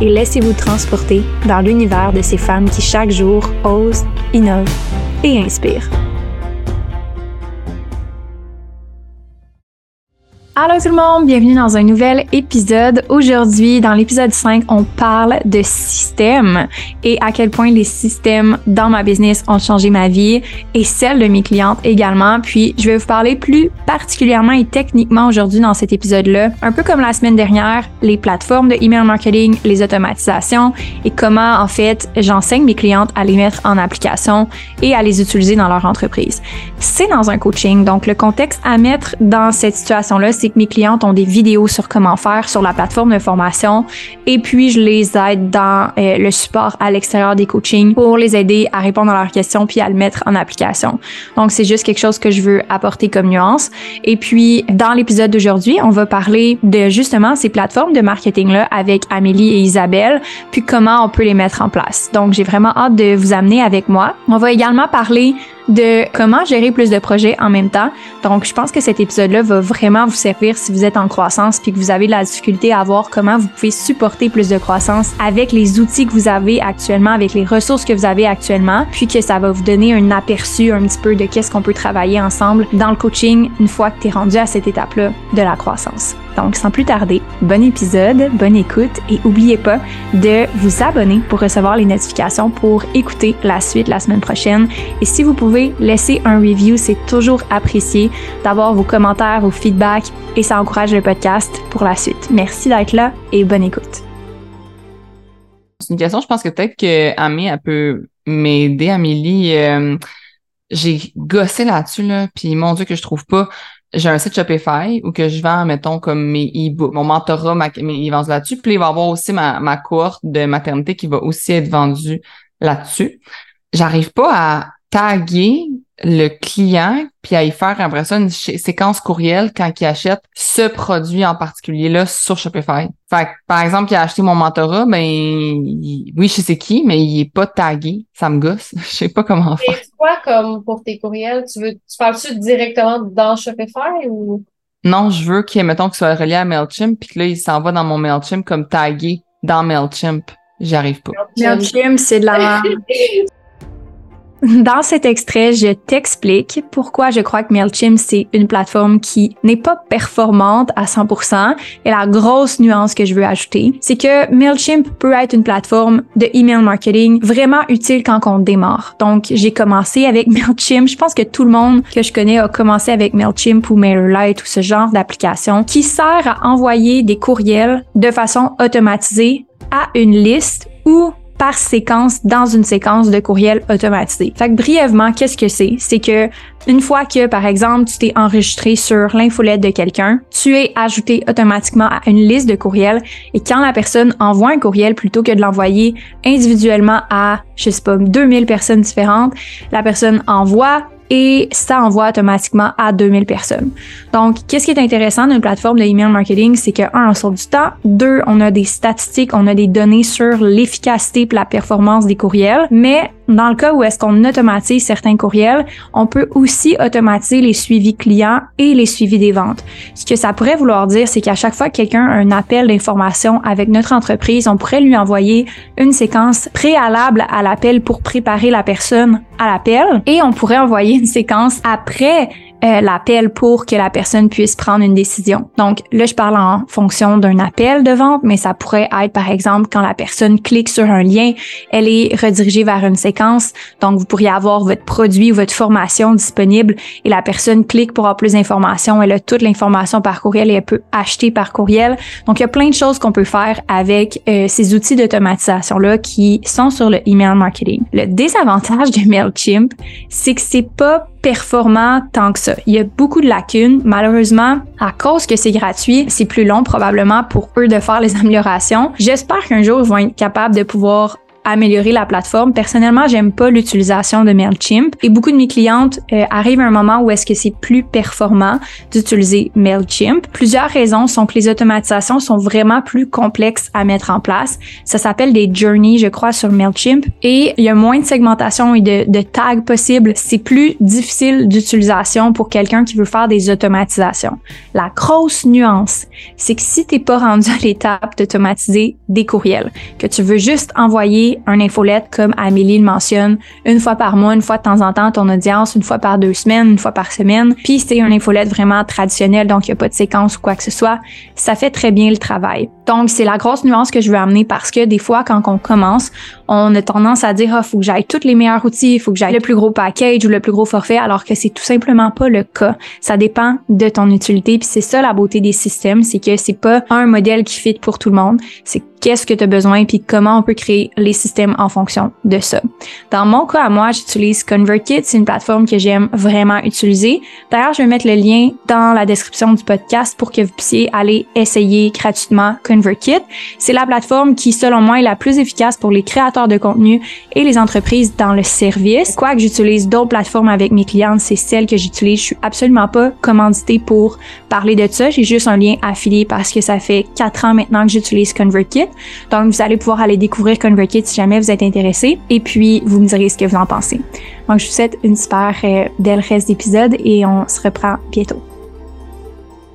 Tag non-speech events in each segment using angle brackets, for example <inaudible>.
et laissez-vous transporter dans l'univers de ces femmes qui chaque jour osent, innovent et inspirent. Allô tout le monde, bienvenue dans un nouvel épisode. Aujourd'hui, dans l'épisode 5, on parle de système et à quel point les systèmes dans ma business ont changé ma vie et celle de mes clientes également. Puis, je vais vous parler plus particulièrement et techniquement aujourd'hui dans cet épisode-là, un peu comme la semaine dernière, les plateformes de email marketing, les automatisations et comment en fait j'enseigne mes clientes à les mettre en application et à les utiliser dans leur entreprise. C'est dans un coaching, donc le contexte à mettre dans cette situation-là, c'est mes clientes ont des vidéos sur comment faire sur la plateforme de formation et puis je les aide dans euh, le support à l'extérieur des coachings pour les aider à répondre à leurs questions puis à le mettre en application. Donc c'est juste quelque chose que je veux apporter comme nuance. Et puis dans l'épisode d'aujourd'hui, on va parler de justement ces plateformes de marketing là avec Amélie et Isabelle puis comment on peut les mettre en place. Donc j'ai vraiment hâte de vous amener avec moi. On va également parler de comment gérer plus de projets en même temps. Donc, je pense que cet épisode-là va vraiment vous servir si vous êtes en croissance puis que vous avez de la difficulté à voir comment vous pouvez supporter plus de croissance avec les outils que vous avez actuellement, avec les ressources que vous avez actuellement, puis que ça va vous donner un aperçu un petit peu de qu'est-ce qu'on peut travailler ensemble dans le coaching une fois que tu es rendu à cette étape-là de la croissance. Donc, sans plus tarder, bon épisode, bonne écoute et n'oubliez pas de vous abonner pour recevoir les notifications pour écouter la suite la semaine prochaine. Et si vous pouvez laisser un review, c'est toujours apprécié d'avoir vos commentaires, vos feedbacks et ça encourage le podcast pour la suite. Merci d'être là et bonne écoute. C'est une question, je pense que peut-être que Amé, elle peut m'aider, Amélie. Euh, j'ai gossé là-dessus, là, puis mon Dieu que je trouve pas j'ai un site Shopify où que je vends, mettons, comme mes e-books, mon mentorat, ma, mes e là-dessus. Puis il va y avoir aussi ma, ma cohorte de maternité qui va aussi être vendue là-dessus. J'arrive pas à taguer le client puis à y faire après ça une séquence courriel quand il achète ce produit en particulier là sur Shopify. Fait que, par exemple, il a acheté mon mentorat, ben oui, je sais qui, mais il est pas tagué. Ça me gosse. <laughs> Je sais pas comment faire. Et quoi comme pour tes courriels? Tu veux tu parles-tu directement dans Shopify ou? Non, je veux qu'il mettons qu'il soit relié à MailChimp puis que là, il s'en va dans mon MailChimp comme tagué dans MailChimp. J'y arrive pas. MailChimp, c'est de la <laughs> <laughs> Dans cet extrait, je t'explique pourquoi je crois que MailChimp, c'est une plateforme qui n'est pas performante à 100%. Et la grosse nuance que je veux ajouter, c'est que MailChimp peut être une plateforme de email marketing vraiment utile quand on démarre. Donc, j'ai commencé avec <laughs> MailChimp. Je pense que tout le monde que je connais a commencé avec MailChimp ou MailerLite ou ce genre d'application qui sert à envoyer des courriels de façon automatisée à une liste ou par séquence dans une séquence de courriel automatisé. Fait que brièvement, qu'est-ce que c'est? C'est que une fois que, par exemple, tu t'es enregistré sur l'infolette de quelqu'un, tu es ajouté automatiquement à une liste de courriels et quand la personne envoie un courriel plutôt que de l'envoyer individuellement à, je sais pas, 2000 personnes différentes, la personne envoie et ça envoie automatiquement à 2000 personnes. Donc, qu'est-ce qui est intéressant d'une plateforme de email marketing, c'est que un, on sauve du temps, deux, on a des statistiques, on a des données sur l'efficacité et la performance des courriels, mais dans le cas où est-ce qu'on automatise certains courriels, on peut aussi automatiser les suivis clients et les suivis des ventes. Ce que ça pourrait vouloir dire, c'est qu'à chaque fois que quelqu'un a un appel d'information avec notre entreprise, on pourrait lui envoyer une séquence préalable à l'appel pour préparer la personne à l'appel et on pourrait envoyer une séquence après euh, l'appel pour que la personne puisse prendre une décision. Donc là, je parle en fonction d'un appel de vente, mais ça pourrait être par exemple quand la personne clique sur un lien, elle est redirigée vers une séquence. Donc vous pourriez avoir votre produit ou votre formation disponible et la personne clique pour avoir plus d'informations. Elle a toute l'information par courriel et elle peut acheter par courriel. Donc il y a plein de choses qu'on peut faire avec euh, ces outils d'automatisation là qui sont sur le email marketing. Le désavantage de Mailchimp, c'est que c'est pas performant tant que ça. Il y a beaucoup de lacunes. Malheureusement, à cause que c'est gratuit, c'est plus long probablement pour eux de faire les <laughs> améliorations. J'espère qu'un jour, ils vont être capables de pouvoir améliorer la plateforme. Personnellement, j'aime pas l'utilisation de Mailchimp et beaucoup de mes clientes euh, arrivent à un moment où est-ce que c'est plus performant d'utiliser Mailchimp. Plusieurs raisons sont que les automatisations sont vraiment plus complexes à mettre en place. Ça s'appelle des journeys, je crois, sur Mailchimp et il y a moins de segmentation et de, de tags possibles. C'est plus difficile d'utilisation pour quelqu'un qui veut faire des automatisations. La grosse nuance, c'est que si t'es pas rendu à l'étape d'automatiser des courriels, que tu veux juste envoyer un infolette comme Amélie le mentionne, une fois par mois, une fois de temps en temps ton audience, une fois par deux semaines, une fois par semaine. Puis c'est un infolette vraiment traditionnel, donc il n'y a pas de séquence ou quoi que ce soit. Ça fait très bien le travail. Donc c'est la grosse nuance que je veux amener parce que des fois quand on commence, on a tendance à dire ah faut que j'aille tous les meilleurs outils, il faut que j'aille le plus gros package ou le plus gros forfait, alors que c'est tout simplement pas le cas. Ça dépend de ton utilité, puis c'est ça la beauté des systèmes, c'est que c'est pas un modèle qui fit pour tout le monde. C'est qu'est-ce que tu as besoin puis comment on peut créer les systèmes en fonction de ça. Dans mon cas à moi, j'utilise ConvertKit, c'est une plateforme que j'aime vraiment utiliser. D'ailleurs, je vais mettre le lien dans la description du podcast pour que vous puissiez aller essayer gratuitement ConvertKit. C'est la plateforme qui selon moi est la plus efficace pour les créateurs de contenu et les entreprises dans le service. Quoique j'utilise d'autres plateformes avec mes clientes, c'est celle que j'utilise. Je suis absolument pas commanditée pour parler de ça. J'ai juste un lien affilié parce que ça fait quatre ans maintenant que j'utilise ConvertKit. Donc, vous allez pouvoir aller découvrir ConvertKit si jamais vous êtes intéressé. Et puis, vous me direz ce que vous en pensez. Donc, je vous souhaite une super euh, belle reste d'épisode et on se reprend bientôt.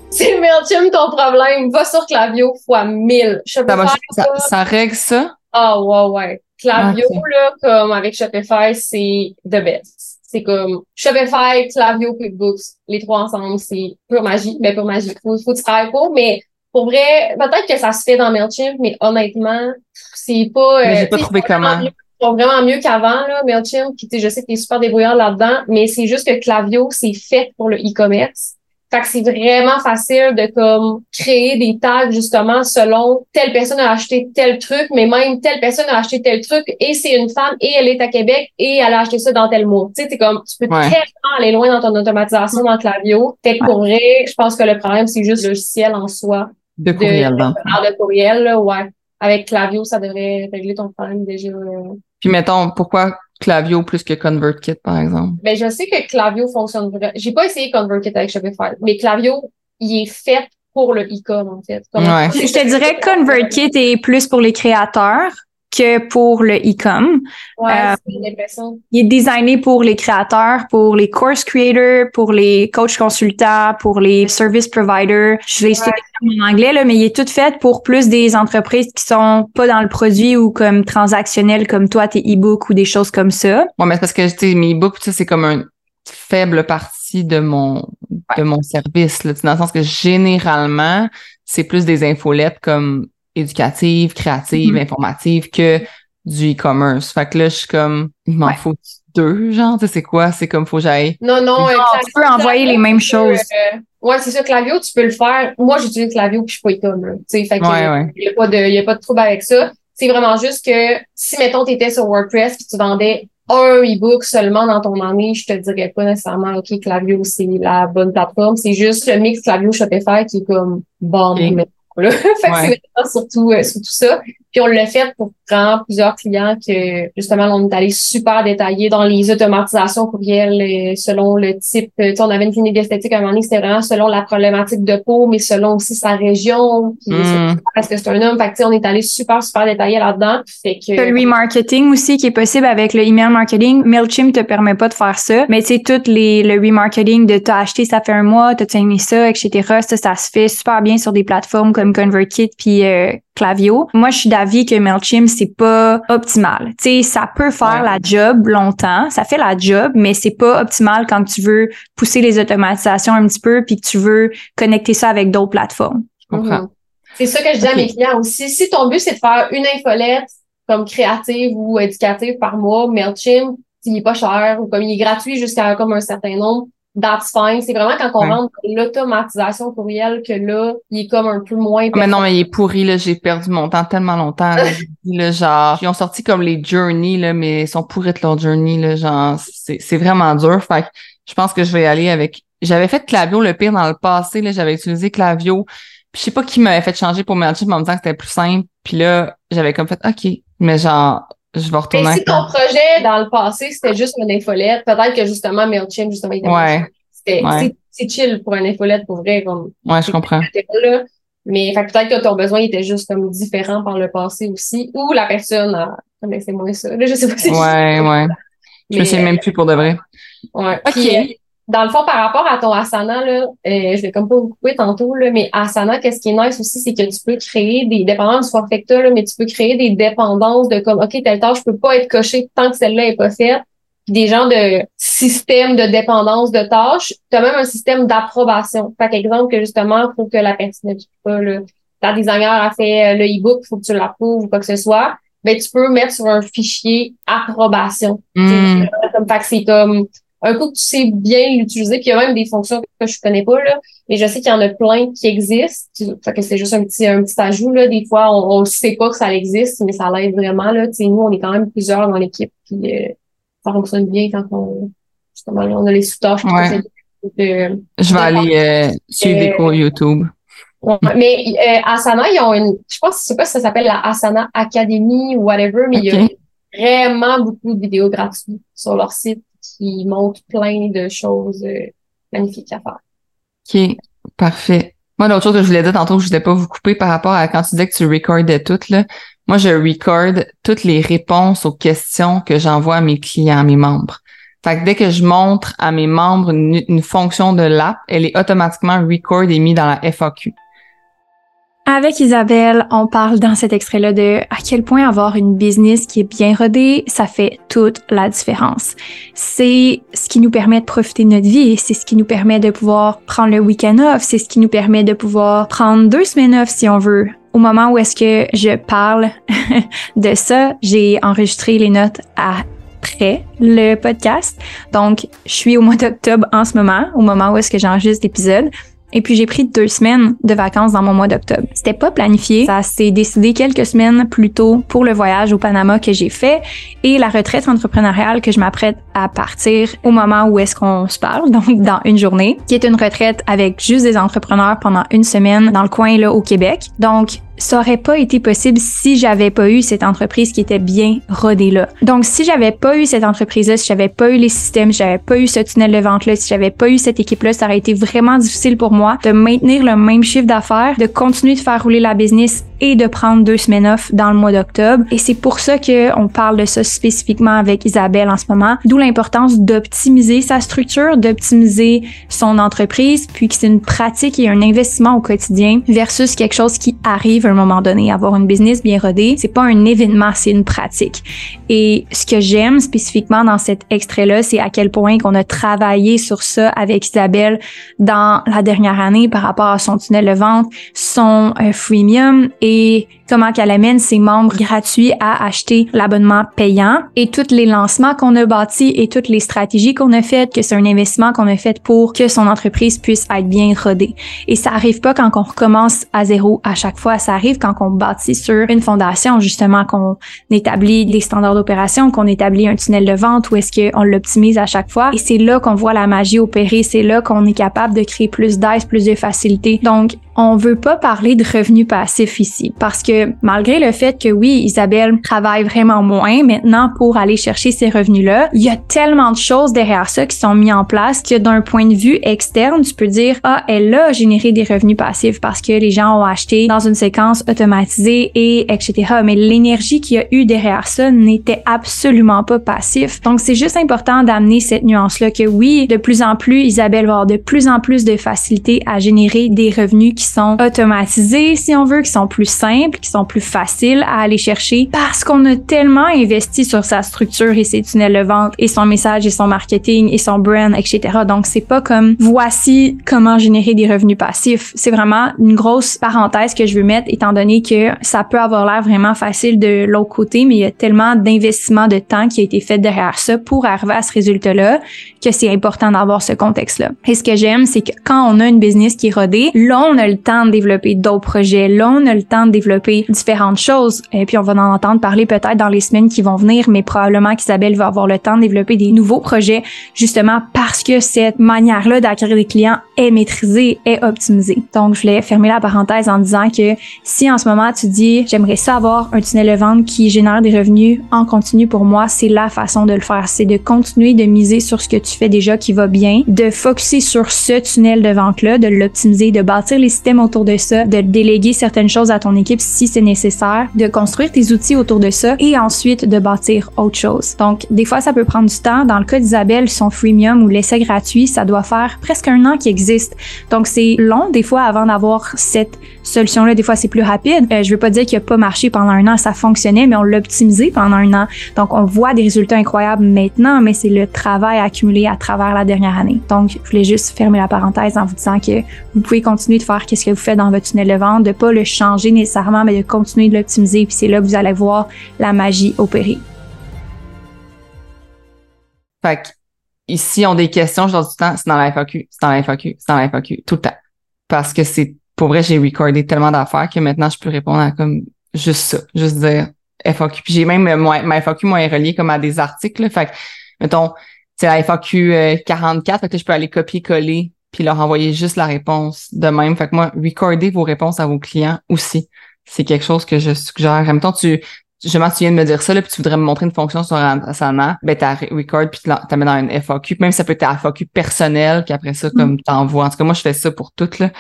C'est MailChimp ton problème. Va sur Clavio fois 1000. Ça, ça, ça, règle ça? Ah, ouais, ouais. Clavio, là, comme avec Shopify, c'est the best. C'est comme Shopify, Clavio, QuickBooks, les trois ensemble, c'est pure magie. Ben, pure magie. Faut, faut que tu travailles pour, mais pour vrai, peut-être que ça se fait dans MailChimp, mais honnêtement, c'est pas. Mais j'ai pas trouvé comment. Mieux, vraiment mieux qu'avant, là, MailChimp. Puis, je sais que t'es super débrouillard là-dedans, mais c'est juste que Clavio, c'est fait pour le e-commerce. Fait que c'est vraiment facile de comme créer des tags justement selon telle personne a acheté tel truc, mais même telle personne a acheté tel truc et c'est une femme et elle est à Québec et elle a acheté ça dans tel mois. Tu sais, comme tu peux très tellement aller loin dans ton automatisation dans Clavio. Fait que pour vrai, je pense que le problème c'est juste le logiciel en soi. De courriel, de, de courriel, là, ouais. Avec Clavio, ça devrait régler ton problème déjà. Puis mettons, pourquoi Clavio plus que ConvertKit, par exemple? Ben, je sais que Clavio fonctionne vraiment. J'ai pas essayé ConvertKit avec Shopify, mais Clavio, il est fait pour le e-com, en fait. ouais. Je te dirais que ConvertKit est plus pour les créateurs que pour le e-com. Ouais, euh, l'impression. Il est designé pour les créateurs, pour les course creators, pour les coachs consultants, pour les service providers. Je l'ai ouais. en anglais, là, mais il est tout fait pour plus des entreprises qui sont pas dans le produit ou comme transactionnel comme toi, tes e-books ou des choses comme ça. Ouais, mais parce que, tu sais, mes e-books, c'est comme une faible partie de mon, de mon service, là, dans le sens que généralement, c'est plus des infolettes comme éducative, créative, mm-hmm. informative que du e-commerce. Fait que là, je suis comme, il m'en faut deux, genre, tu sais, c'est quoi? C'est comme, faut que j'aille. Non, non, tu peux envoyer les mêmes choses. Euh, ouais, c'est ça, Clavio, tu peux le faire. Moi, j'utilise Clavio puis je suis pas e-com, tu sais, fait que, il y a pas de, il y a pas de trouble avec ça. C'est vraiment juste que si, mettons, tu étais sur WordPress puis tu vendais un e-book seulement dans ton année, je te dirais pas nécessairement, OK, Clavio, c'est la bonne plateforme. C'est juste le mix Clavio Shopify qui est comme bon, <laughs> fait que c'est surtout, euh, surtout ça. Puis on l'a fait pour vraiment plusieurs clients que justement on est allé super détaillé dans les automatisations courriels euh, selon le type. Euh, tu sais, on avait une clinique d'esthétique à un moment donné, c'était vraiment selon la problématique de peau, mais selon aussi sa région. Puis mm. parce que c'est un homme. Fait que, on est allé super, super détaillé là-dedans. Fait que. Le remarketing aussi qui est possible avec le email marketing. MailChimp te permet pas de faire ça. Mais tu sais, tout les, le remarketing de t'as acheté ça fait un mois, t'as aimé ça, etc. Ça, ça se fait super bien sur des plateformes comme ConvertKit puis euh, Clavio. Moi, je suis d'avis que Mailchimp, c'est pas optimal. Tu sais, ça peut faire la job longtemps, ça fait la job, mais c'est pas optimal quand tu veux pousser les automatisations un petit peu puis que tu veux connecter ça avec d'autres plateformes. Je comprends. Mhm. C'est ça que je dis à mes clients aussi. Si ton but, c'est de faire une infolette comme créative ou éducative par mois, MailChimp, il est pas cher ou comme il est gratuit jusqu'à comme un certain nombre, that's fine. C'est vraiment quand on rentre dans l'automatisation courriel que là, il est comme un peu moins. Mais non, mais il est pourri, là. J'ai perdu mon temps tellement longtemps. Là, genre, ils ont sorti comme les journeys, là, mais ils sont pourris de leur journey, là. Genre, c'est, c'est vraiment dur. Fait que je pense que je vais y aller avec. J'avais fait Clavio le pire dans le passé, là. J'avais utilisé Clavio. Puis je sais pas qui m'avait fait changer pour Mailchimp en me disant que c'était plus simple. Puis là, j'avais comme fait OK. Mais genre, je vais retourner. Mais si ton projet dans le passé, c'était juste une infolette, peut-être que justement MailChimp, justement, il était ouais. C'était, c'est chill pour une infolette pour vrai. Comme, ouais, je comprends. Là. Mais peut-être que ton besoin était juste comme différent par le passé aussi. Ou la personne a connaissait moins ça. Là, je sais pas si Ouais, <laughs> ouais. Je me sais même plus pour de vrai. Ouais. OK. Puis, euh, dans le fond, par rapport à ton asana, là, euh, je vais comme pas vous couper tantôt, là, mais asana, qu'est-ce qui est nice aussi, c'est que tu peux créer des dépendances soit Forfecta, là, mais tu peux créer des dépendances de comme, OK, telle tâche peut pas être cochée tant que celle-là est pas faite. Puis des genres de systèmes de dépendance de tâches. Tu as même un système d'approbation. Par exemple, que justement, faut que la personne ne pas, là, ta designer a fait euh, le e-book, faut que tu l'approuves ou quoi que ce soit. Ben, tu peux mettre sur un fichier approbation. Mm. Comme, fait que c'est comme, un coup que tu sais bien l'utiliser, puis il y a même des fonctions que je connais pas, là, mais je sais qu'il y en a plein qui existent. Fait que c'est juste un petit, un petit ajout, là. Des fois, on ne sait pas que ça existe, mais ça l'aide vraiment, là. sais nous, on est quand même plusieurs dans l'équipe, puis euh, ça fonctionne bien quand on, justement, on a les sous-tâches. Ouais. De, je vais aller euh, suivre des cours YouTube. Ouais, mais euh, Asana, ils ont une, je pense, je sais pas si ça s'appelle la Asana Academy ou whatever, mais il y a vraiment beaucoup de vidéos gratuites sur leur site qui montre plein de choses euh, magnifiques à faire. OK, parfait. Moi, l'autre chose que je voulais dire tantôt, je voulais pas vous couper par rapport à quand tu disais que tu recordais toutes, là. Moi, je record toutes les réponses aux questions que j'envoie à mes clients, à mes membres. Fait que dès que je montre à mes membres une, une fonction de l'app, elle est automatiquement record et mise dans la FAQ. Avec Isabelle, on parle dans cet extrait-là de à quel point avoir une business qui est bien rodée, ça fait toute la différence. C'est ce qui nous permet de profiter de notre vie, c'est ce qui nous permet de pouvoir prendre le week-end off, c'est ce qui nous permet de pouvoir prendre deux semaines off si on veut. Au moment où est-ce que je parle <laughs> de ça, j'ai enregistré les notes après le podcast. Donc, je suis au mois d'octobre en ce moment, au moment où est-ce que j'enregistre l'épisode. Et puis j'ai pris deux semaines de vacances dans mon mois d'octobre. C'était pas planifié, ça s'est décidé quelques semaines plus tôt pour le voyage au Panama que j'ai fait et la retraite entrepreneuriale que je m'apprête à partir au moment où est-ce qu'on se parle, <laughs> donc dans une journée, qui est une retraite avec juste des entrepreneurs pendant une semaine dans le coin là au Québec. Donc ça aurait pas été possible si j'avais pas eu cette entreprise qui était bien rodée là. Donc, si j'avais pas eu cette entreprise-là, si j'avais pas eu les systèmes, si j'avais pas eu ce tunnel de vente-là, si j'avais pas eu cette équipe-là, ça aurait été vraiment difficile pour moi de maintenir le même chiffre d'affaires, de continuer de faire rouler la business et de prendre deux semaines off dans le mois d'octobre. Et c'est pour ça que on parle de ça spécifiquement avec Isabelle en ce moment. D'où l'importance d'optimiser sa structure, d'optimiser son entreprise, puis que c'est une pratique et un investissement au quotidien versus quelque chose qui arrive à un moment donné. Avoir une business bien rodée, c'est pas un événement, c'est une pratique. Et ce que j'aime spécifiquement dans cet extrait-là, c'est à quel point qu'on a travaillé sur ça avec Isabelle dans la dernière année par rapport à son tunnel de vente, son euh, freemium et comment qu'elle amène ses membres gratuits à acheter l'abonnement payant et tous les lancements qu'on a bâtis et toutes les stratégies qu'on a faites, que c'est un investissement qu'on a fait pour que son entreprise puisse être bien rodée. Et ça arrive pas quand on recommence à zéro à chaque fois, ça arrive quand on bâtit sur une fondation, justement, qu'on établit des standards d'opération, qu'on établit un tunnel de vente ou est-ce qu'on l'optimise à chaque fois. Et c'est là qu'on voit la magie opérer, c'est là qu'on est capable de créer plus d'aise, plus de facilité. Donc, on veut pas parler de revenus passifs ici parce que malgré le fait que oui, Isabelle travaille vraiment moins maintenant pour aller chercher ces revenus-là, il y a tellement de choses derrière ça qui sont mis en place que d'un point de vue externe, tu peux dire ah elle a généré des revenus passifs parce que les gens ont acheté dans une séquence automatisée et etc. Mais l'énergie qu'il y a eu derrière ça n'était absolument pas passif. Donc c'est juste important d'amener cette nuance-là que oui, de plus en plus Isabelle va avoir de plus en plus de facilité à générer des revenus qui sont automatisés, si on veut, qui sont plus simples, sont plus faciles à aller chercher parce qu'on a tellement investi sur sa structure et ses tunnels de vente et son message et son marketing et son brand, etc. Donc, c'est pas comme voici comment générer des revenus passifs. C'est vraiment une grosse parenthèse que je veux mettre étant donné que ça peut avoir l'air vraiment facile de l'autre côté, mais il y a tellement d'investissement de temps qui a été fait derrière ça pour arriver à ce résultat-là que c'est important d'avoir ce contexte-là. Et ce que j'aime, c'est que quand on a une business qui est rodée, là, on a le temps de développer d'autres projets. Là, on a le temps de développer différentes choses. Et puis, on va en entendre parler peut-être dans les semaines qui vont venir, mais probablement qu'Isabelle va avoir le temps de développer des nouveaux projets justement parce que cette manière-là d'acquérir des clients est maîtrisée, est optimisée. Donc, je voulais fermer la parenthèse en disant que si en ce moment tu dis j'aimerais ça avoir un tunnel de vente qui génère des revenus en continu pour moi, c'est la façon de le faire. C'est de continuer de miser sur ce que tu fais déjà qui va bien, de focuser sur ce tunnel de vente-là, de l'optimiser, de bâtir les systèmes autour de ça, de déléguer certaines choses à ton équipe si c'est nécessaire, de construire tes outils autour de ça et ensuite de bâtir autre chose. Donc, des fois, ça peut prendre du temps. Dans le cas d'Isabelle, son freemium ou l'essai gratuit, ça doit faire presque un an qu'il existe. Donc, c'est long des fois avant d'avoir cette solution-là. Des fois, c'est plus rapide. Euh, je veux pas dire qu'il a pas marché pendant un an, ça fonctionnait, mais on l'a optimisé pendant un an. Donc, on voit des résultats incroyables maintenant, mais c'est le travail accumulé à travers la dernière année. Donc, je voulais juste fermer la parenthèse en vous disant que vous pouvez continuer de faire qu'est-ce que vous faites dans votre tunnel de vente, de pas le changer nécessairement, mais de continuer de l'optimiser. Puis c'est là que vous allez voir la magie opérer. Fait que, ici, on des questions, je dis tout le temps, c'est dans la FAQ, c'est dans la FAQ, c'est dans la FAQ, tout le temps. Parce que c'est, pour vrai, j'ai recordé tellement d'affaires que maintenant, je peux répondre à comme juste ça, juste dire FAQ. Puis j'ai même, ma FAQ, moi, est reliée comme à des articles. Fait que, mettons, c'est la FAQ 44, euh, fait que je peux aller copier-coller puis leur envoyer juste la réponse de même. Fait que moi, recorder vos réponses à vos clients aussi. C'est quelque chose que je suggère. En même temps, tu, justement, tu viens de me dire ça, là, puis tu voudrais me montrer une fonction sur Asana, ben, t'as record, puis tu mets dans une FAQ. Même ça peut être ta FAQ personnelle, puis après ça, comme mm. t'envoies. En tout cas, moi, je fais ça pour toutes, là.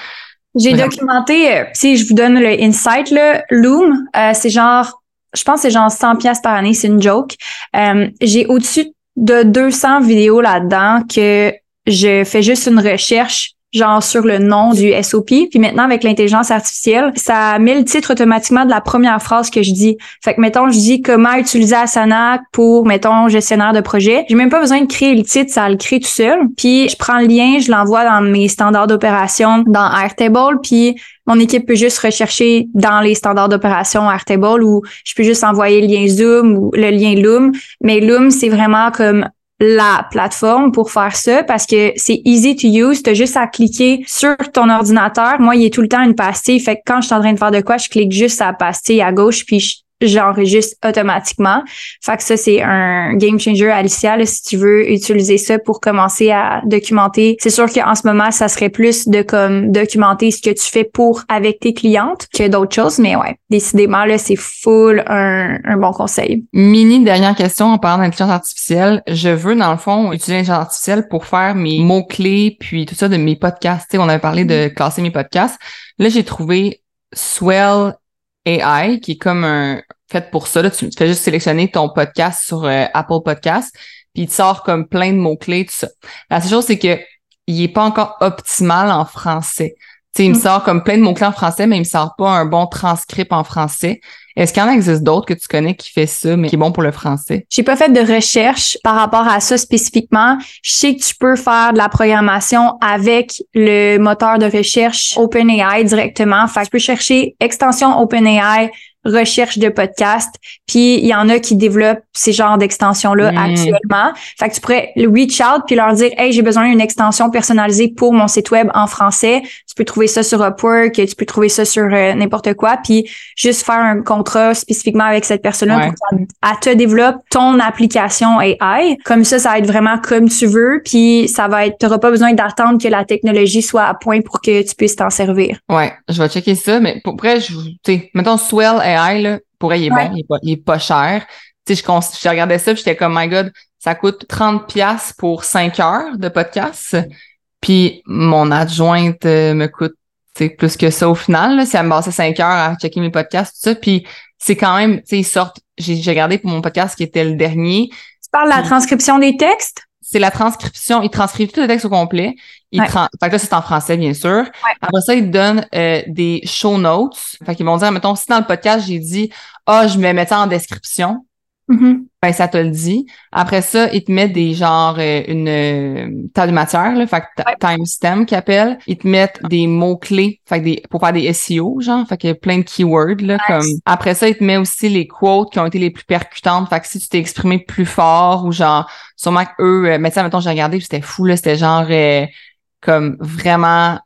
J'ai documenté, euh, si je vous donne le insight, là, Loom, euh, c'est genre, je pense que c'est genre 100 pièces par année, c'est une joke. Euh, j'ai au-dessus de 200 vidéos là-dedans que je fais juste une recherche genre sur le nom du SOP. Puis maintenant, avec l'intelligence artificielle, ça met le titre automatiquement de la première phrase que je dis. Fait que, mettons, je dis comment utiliser Asana pour, mettons, gestionnaire de projet. J'ai même pas besoin de créer le titre, ça le crée tout seul. Puis je prends le lien, je l'envoie dans mes standards d'opération dans Airtable, puis mon équipe peut juste rechercher dans les standards d'opération Airtable ou je peux juste envoyer le lien Zoom ou le lien Loom. Mais Loom, c'est vraiment comme la plateforme pour faire ça parce que c'est easy to use. Tu as juste à cliquer sur ton ordinateur. Moi, il est tout le temps une pastille. Fait que quand je suis en train de faire de quoi, je clique juste à la pastille à gauche puis je j'enregistre automatiquement. Fait que ça, c'est un game changer, Alicia, si tu veux utiliser ça pour commencer à documenter. C'est sûr qu'en ce moment, ça serait plus de comme documenter ce que tu fais pour avec tes clientes que d'autres choses, mais ouais, décidément, là, c'est full un, un bon conseil. Mini dernière question en parlant d'intelligence artificielle. Je veux, dans le fond, utiliser l'intelligence artificielle pour faire mes mots-clés puis tout ça de mes podcasts. On avait parlé de classer mes podcasts. Là, j'ai trouvé Swell AI qui est comme un fait pour ça. Là, tu fais juste sélectionner ton podcast sur euh, Apple Podcast, puis il te sort comme plein de mots-clés, tout ça. La seule chose, c'est que il est pas encore optimal en français. Tu sais, il me mm. sort comme plein de mots-clés en français, mais il me sort pas un bon transcript en français. Est-ce qu'il y en existe d'autres que tu connais qui fait ça, mais qui est bon pour le français? J'ai pas fait de recherche par rapport à ça spécifiquement. Je sais que tu peux faire de la programmation avec le moteur de recherche OpenAI directement. Fait que tu peux chercher extension OpenAI recherche de podcast. Puis il y en a qui développent ces genres d'extensions-là hmm. actuellement. Fait que tu pourrais le reach out puis leur dire Hey, j'ai besoin d'une extension personnalisée pour mon site web en français. Tu peux trouver ça sur Upwork, tu peux trouver ça sur euh, n'importe quoi, puis juste faire un contrat spécifiquement avec cette personne-là pour qu'elle te développe ton application AI. Comme ça, ça va être vraiment comme tu veux, puis ça va être, t'auras pas besoin d'attendre que la technologie soit à point pour que tu puisses t'en servir. Ouais, je vais checker ça, mais pour vrai, je, tu sais, mettons Swell AI, là, pour elle, il est bon, il est pas, il est pas cher. Tu sais, je, je regardais ça, j'étais comme, my God, ça coûte 30 pièces pour 5 heures de podcast. Puis mon adjointe euh, me coûte plus que ça au final. Là, si elle me passait 5 heures à checker mes podcasts, tout ça. Puis c'est quand même, tu sais, ils sortent. J'ai regardé pour mon podcast qui était le dernier. Tu parles de la transcription des textes? c'est la transcription. Ils transcrivent tout le texte au complet. Ils Ouais. Fait que là, c'est en français, bien sûr. Après ça, ils donnent euh, des show notes. Fait qu'ils vont dire, mettons, si dans le podcast, j'ai dit, ah, je me ça en description, Mhm. ben ça te le dit. Après ça, ils te mettent des genres euh, une euh, tas de matière, là, fait que ta- timestamp qu'ils appellent. Ils te mettent des mots-clés, fait que des, pour faire des SEO, genre, fait qu'il y a plein de keywords, là, comme. Après ça, ils te mettent aussi les quotes qui ont été les plus percutantes. Fait que si tu t'es exprimé plus fort ou genre, sûrement que eux, euh, mais sais, mettons, j'ai regardé, c'était fou, là, c'était genre euh, comme vraiment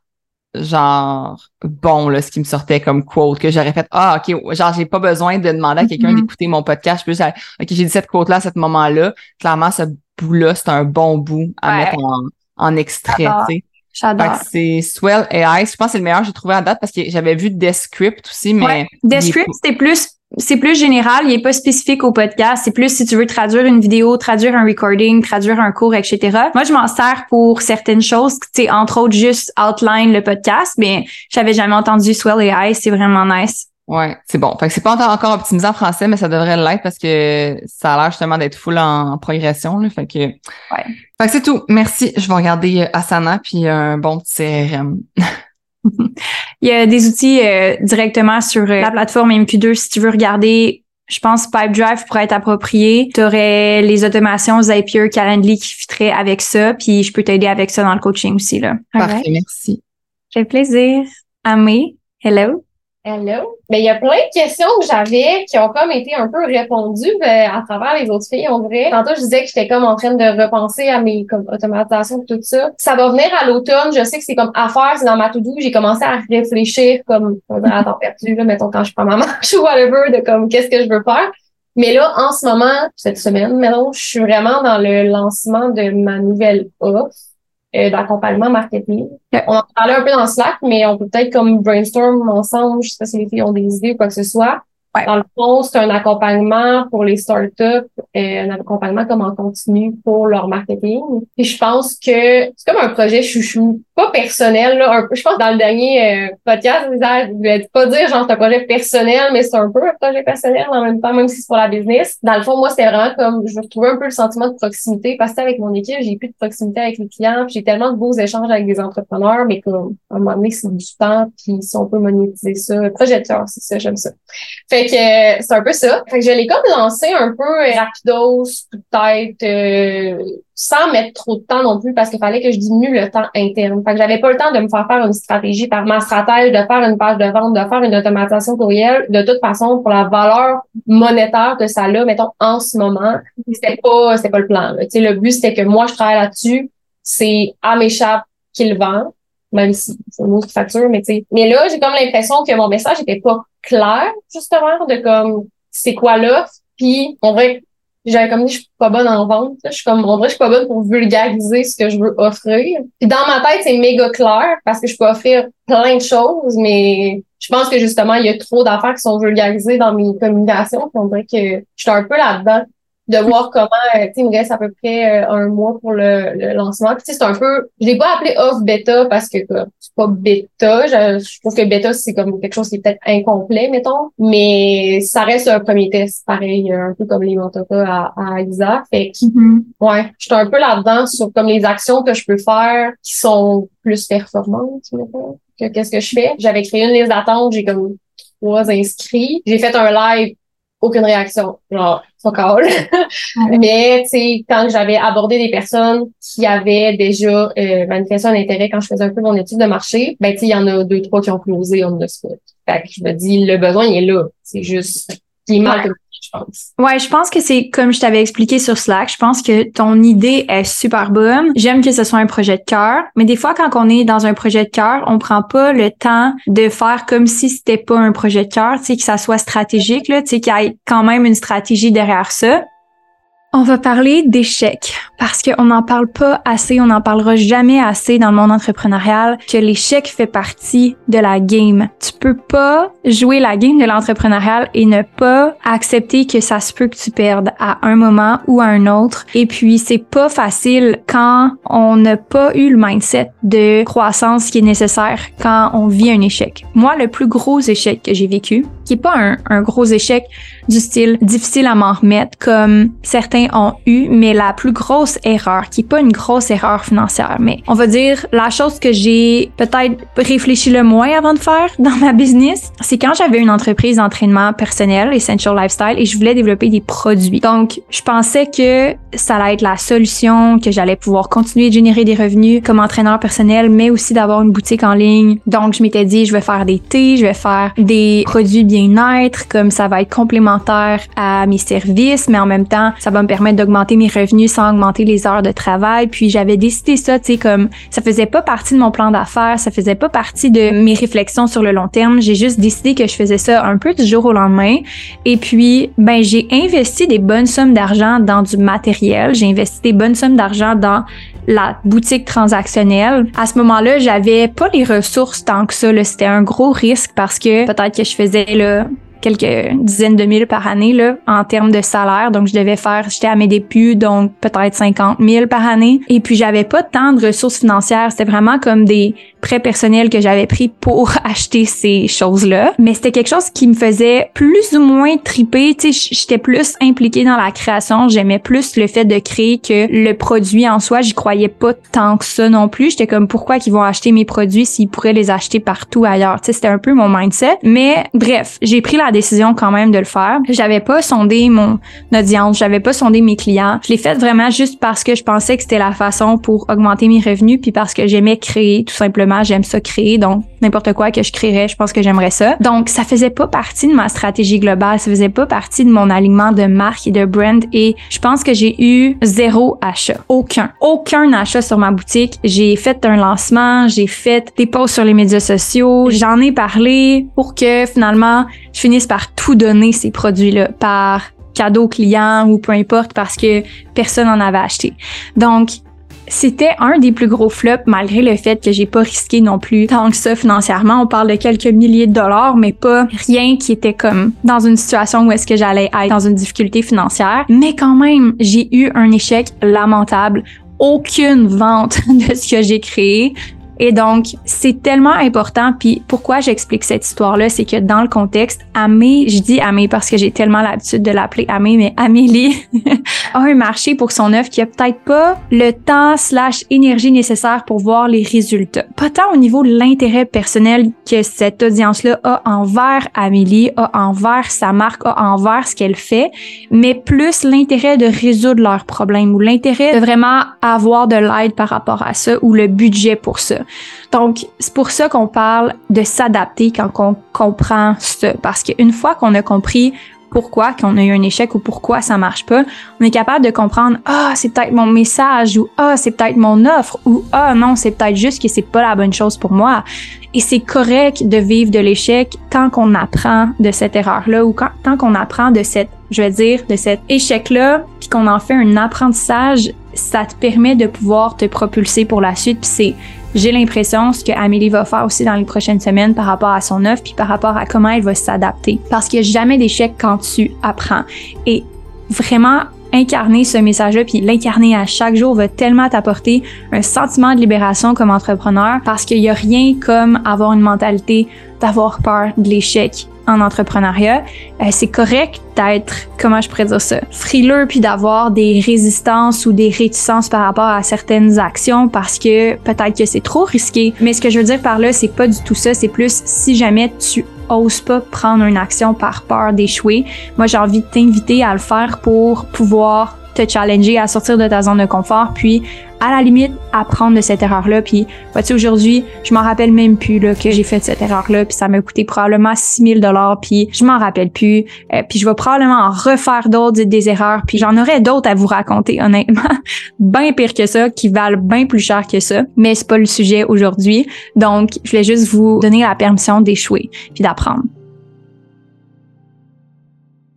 genre bon là ce qui me sortait comme quote que j'aurais fait ah ok genre j'ai pas besoin de demander à quelqu'un Mhm. d'écouter mon podcast je peux ok j'ai dit cette quote là à ce moment là clairement ce bout là c'est un bon bout à Ouais. mettre en, en extrait J'adore. tu J'adore. c'est Swell AI je pense que c'est le meilleur que j'ai trouvé à date parce que j'avais vu Descript aussi mais Ouais. Descript, c'est plus c'est plus général, il est pas spécifique au podcast. C'est plus si tu veux traduire une vidéo, traduire un recording, traduire un cours, etc. Moi, je m'en sers pour certaines choses, tu sais, entre autres juste outline le podcast, mais j'avais jamais entendu Swell AI, c'est vraiment nice. Ouais, c'est bon. Fait que c'est pas encore- optimisé en français, mais ça devrait l'être parce que ça a l'air justement d'être full en, progression. Là, fait que, fait que c'est tout. Merci. Je vais regarder euh, Asana puis un bon petit CRM. <laughs> <laughs> Il y a des outils euh, directement sur euh, la plateforme MQ2 si tu veux regarder. Je pense Pipedrive pourrait être approprié. Tu aurais les automations Zapier, Calendly qui fitteraient avec ça, puis je peux t'aider avec ça dans le coaching aussi là. Parfait, merci. Ça fait plaisir. Amé, hello. Hello. Mais il y a plein de questions que j'avais qui ont comme été un peu répondues euh, à travers les autres filles, on dirait. Tantôt, je disais que j'étais comme en train de repenser à mes comme automatisations et tout ça. Ça va venir à l'automne. Je sais que c'est comme à faire, c'est dans ma to-do. J'ai commencé à réfléchir comme à temps perdu, là, mettons quand je prends ma marche <laughs> ou whatever, de comme qu'est-ce que je veux faire. Mais là, en ce moment, cette semaine, maintenant, je suis vraiment dans le lancement de ma nouvelle offre euh, d'accompagnement marketing. On en parlait un peu dans Slack, mais on peut peut-être comme brainstorm ensemble. Je sais pas si les filles ont des idées ou quoi que ce soit. Dans le fond, c'est un accompagnement pour les startups, euh, un accompagnement comme en continu pour leur marketing. Puis je pense que c'est comme un projet chouchou, pas personnel. Là, un je pense que dans le dernier euh, podcast, je voulais pas dire genre c'est un projet personnel, mais c'est un peu un projet personnel en même temps, même si c'est pour la business. Dans le fond, moi, c'était vraiment comme je retrouver un peu le sentiment de proximité parce que avec mon équipe, j'ai plus de proximité avec les clients, j'ai tellement de beaux échanges avec des entrepreneurs, mais comme à un moment donné, c'est du temps, puis si on peut monétiser ça, projet de c'est ça, j'aime ça. Que euh, c'est un peu ça. Fait que je l'ai comme lancé un peu rapidos, peut-être euh, sans mettre trop de temps non plus parce qu'il fallait que je diminue le temps interne. Fait que j'avais pas le temps de me faire faire une stratégie par ma stratège, de faire une page de vente, de faire une automatisation courriel. De toute façon, pour la valeur monétaire que ça a, mettons, en ce moment, c'était pas, c'était pas le plan. là. Le but, c'était que moi, je travaille là-dessus. C'est à mes chaps qu'il vend même si c'est une autre facture, mais tu sais. Mais là, j'ai comme l'impression que mon message était pas clair, justement, de comme, c'est quoi l'offre, puis on dirait, j'avais comme dit, je suis pas bonne en vente, je suis comme, dirait, que je suis pas bonne pour vulgariser ce que je veux offrir. Puis dans ma tête, c'est méga clair, parce que je peux offrir plein de choses, mais je pense que justement, il y a trop d'affaires qui sont vulgarisées dans mes communications, puis on dirait que je suis un peu là-dedans de voir comment, euh, tu sais, il me reste à peu près euh, un mois pour le, le lancement. Puis, tu sais, c'est un peu, je l'ai pas appelé off bêta parce que c'est pas bêta. Je, je trouve que bêta, c'est comme quelque chose qui est peut-être incomplet, mettons. Mais ça reste un premier test, pareil, un peu comme les Montaka à, à Isa. Fait que, ouais, je suis un peu là-dedans sur comme les actions que je peux faire qui sont plus performantes, mettons, que qu'est-ce que je fais. J'avais créé une liste d'attente, j'ai comme trois inscrits. J'ai fait un live aucune réaction. Genre, fuck all. <laughs> Mais, tu sais, quand j'avais abordé des personnes qui avaient déjà euh, manifesté un intérêt quand je faisais un peu mon étude de marché, ben, tu sais, il y en a deux, trois qui ont closé on the spot. Fait que je me dis, le besoin, il est là. C'est juste, il Ouais. je pense. Ouais, je pense que c'est comme je t'avais expliqué sur Slack. Je pense que ton idée est super bonne. J'aime que ce soit un projet de cœur, mais des fois, quand on est dans un projet de cœur, on prend pas le temps de faire comme si c'était pas un projet de cœur, tu sais, que ça soit stratégique, là, tu sais, qu'il y ait quand même une stratégie derrière ça. On va parler d'échecs parce qu'on n'en parle pas assez, on n'en parlera jamais assez dans le monde entrepreneurial que l'échec fait partie de la game. Tu peux pas jouer la game de l'entrepreneurial et ne pas accepter que ça se peut que tu perdes à un moment ou à un autre. Et puis c'est pas facile quand on n'a pas eu le mindset de croissance qui est nécessaire quand on vit un échec. Moi, le plus gros échec que j'ai vécu, qui est pas un, gros échec du style difficile à m'en remettre comme certains ont eu, mais la plus grosse erreur, qui est pas une grosse erreur financière, mais on va dire la chose que j'ai peut-être réfléchi le moins avant de faire dans ma business, c'est quand j'avais une entreprise d'entraînement personnel, Essential Lifestyle, et je voulais développer des produits. Donc, je pensais que ça allait être la solution, que j'allais pouvoir continuer de générer des revenus comme entraîneur personnel, mais aussi d'avoir une boutique en ligne. Donc, je m'étais dit, je vais faire des thés, je vais faire des produits bien-être, comme ça va être complémentaire à mes services, mais en même temps, ça va me permettre d'augmenter mes revenus sans augmenter les heures de travail. Puis, j'avais décidé ça, tu sais, comme ça faisait pas partie de mon plan d'affaires, ça faisait pas partie de mes réflexions sur le long terme. J'ai juste décidé que je faisais ça un peu du jour au lendemain. Et puis, ben, j'ai investi des bonnes sommes d'argent dans du matériel. J'ai investi des bonnes sommes d'argent dans la boutique transactionnelle. À ce moment-là, j'avais pas les ressources tant que ça. C'était un gros risque parce que peut-être que je faisais quelques dizaines de mille par année là, en termes de salaire. Donc, je devais faire, j'étais à mes débuts, donc peut-être 50 000 par année. Et puis, j'avais pas tant de ressources financières. C'était vraiment comme des prêts personnels que j'avais pris pour <laughs> acheter ces choses-là. Mais c'était quelque chose qui me faisait plus ou moins triper. Tu sais, j'étais plus impliquée dans la création. J'aimais plus le fait de créer que le produit en soi. J'y croyais pas tant que ça non plus. J'étais comme, pourquoi qu'ils vont acheter mes produits s'ils pourraient les acheter partout ailleurs? Tu sais, c'était un peu mon mindset. Mais bref, j'ai pris la décision quand même de le faire. J'avais pas sondé mon audience, j'avais pas sondé mes clients. Je l'ai fait vraiment juste parce que je pensais que c'était la façon pour augmenter mes revenus puis parce que j'aimais créer tout simplement, j'aime ça créer. Donc n'importe quoi que je créerais, je pense que j'aimerais ça. Donc ça faisait pas partie de ma stratégie globale, ça faisait pas partie de mon alignement de marque et de brand. Et je pense que j'ai eu zéro achat, aucun, aucun achat sur ma boutique. J'ai fait un lancement, j'ai fait des posts sur les médias sociaux, j'en ai parlé pour que finalement je finisse par tout donner ces produits-là par cadeau client ou peu importe parce que personne n'en avait acheté. Donc, c'était un des plus gros flops malgré le fait que j'ai pas risqué non plus tant que ça financièrement. On parle de quelques milliers de dollars, mais pas rien qui était comme dans une situation où est-ce que j'allais être dans une difficulté financière. Mais quand même, j'ai eu un échec lamentable aucune vente <laughs> de ce que j'ai créé. Et donc, c'est tellement important. Puis pourquoi j'explique cette histoire-là, c'est que dans le contexte, Amé, je dis Amé parce que j'ai tellement l'habitude de l'appeler Amé, mais Amélie <laughs> a un marché pour son œuvre qui a peut-être pas le temps slash énergie nécessaire pour voir les résultats. Pas tant au niveau de l'intérêt personnel que cette audience-là a envers Amélie, a envers sa marque, a envers ce qu'elle fait, mais plus l'intérêt de résoudre leurs problèmes ou l'intérêt de vraiment avoir de l'aide par rapport à ça ou le budget pour ça. Donc, c'est pour ça qu'on parle de s'adapter quand on comprend ça. Parce qu'une fois qu'on a compris pourquoi qu'on a eu un échec ou pourquoi ça marche pas, on est capable de comprendre ah c'est peut-être mon message ou ah c'est peut-être mon offre ou ah non c'est peut-être juste que c'est pas la bonne chose pour moi. Et c'est correct de vivre de l'échec tant qu'on apprend de cette erreur-là ou quand, tant qu'on apprend de cette, je vais dire, de cet échec-là, puis qu'on en fait un apprentissage, ça te permet de pouvoir te propulser pour la suite. Puis c'est j'ai l'impression ce que Amélie va faire aussi dans les prochaines semaines par rapport à son offre puis par rapport à comment elle va s'adapter. Parce qu'il n'y a jamais d'échec quand tu apprends. Et vraiment incarner ce message-là puis l'incarner à chaque jour va tellement t'apporter un sentiment de libération comme entrepreneur parce qu'il n'y a rien comme avoir une mentalité d'avoir peur de l'échec en entrepreneuriat, euh, c'est correct d'être, comment je pourrais dire ça, frileux puis d'avoir des résistances ou des réticences par rapport à certaines actions parce que peut-être que c'est trop risqué. Mais ce que je veux dire par là, c'est pas du tout ça. C'est plus si jamais tu oses pas prendre une action par peur d'échouer. Moi, j'ai envie de t'inviter à le faire pour pouvoir te challenger à sortir de ta zone de confort, puis à la limite apprendre de cette erreur-là. Puis, vois-tu, aujourd'hui, je m'en rappelle même plus là, que j'ai fait cette erreur-là, puis ça m'a coûté probablement 6000 dollars, puis je m'en rappelle plus. Euh, puis je vais probablement en refaire d'autres des erreurs, puis j'en aurais d'autres à vous raconter, <laughs> honnêtement, bien pire que ça, qui valent bien plus cher que ça. Mais c'est pas le sujet aujourd'hui. Donc, je voulais juste vous donner la permission d'échouer, puis d'apprendre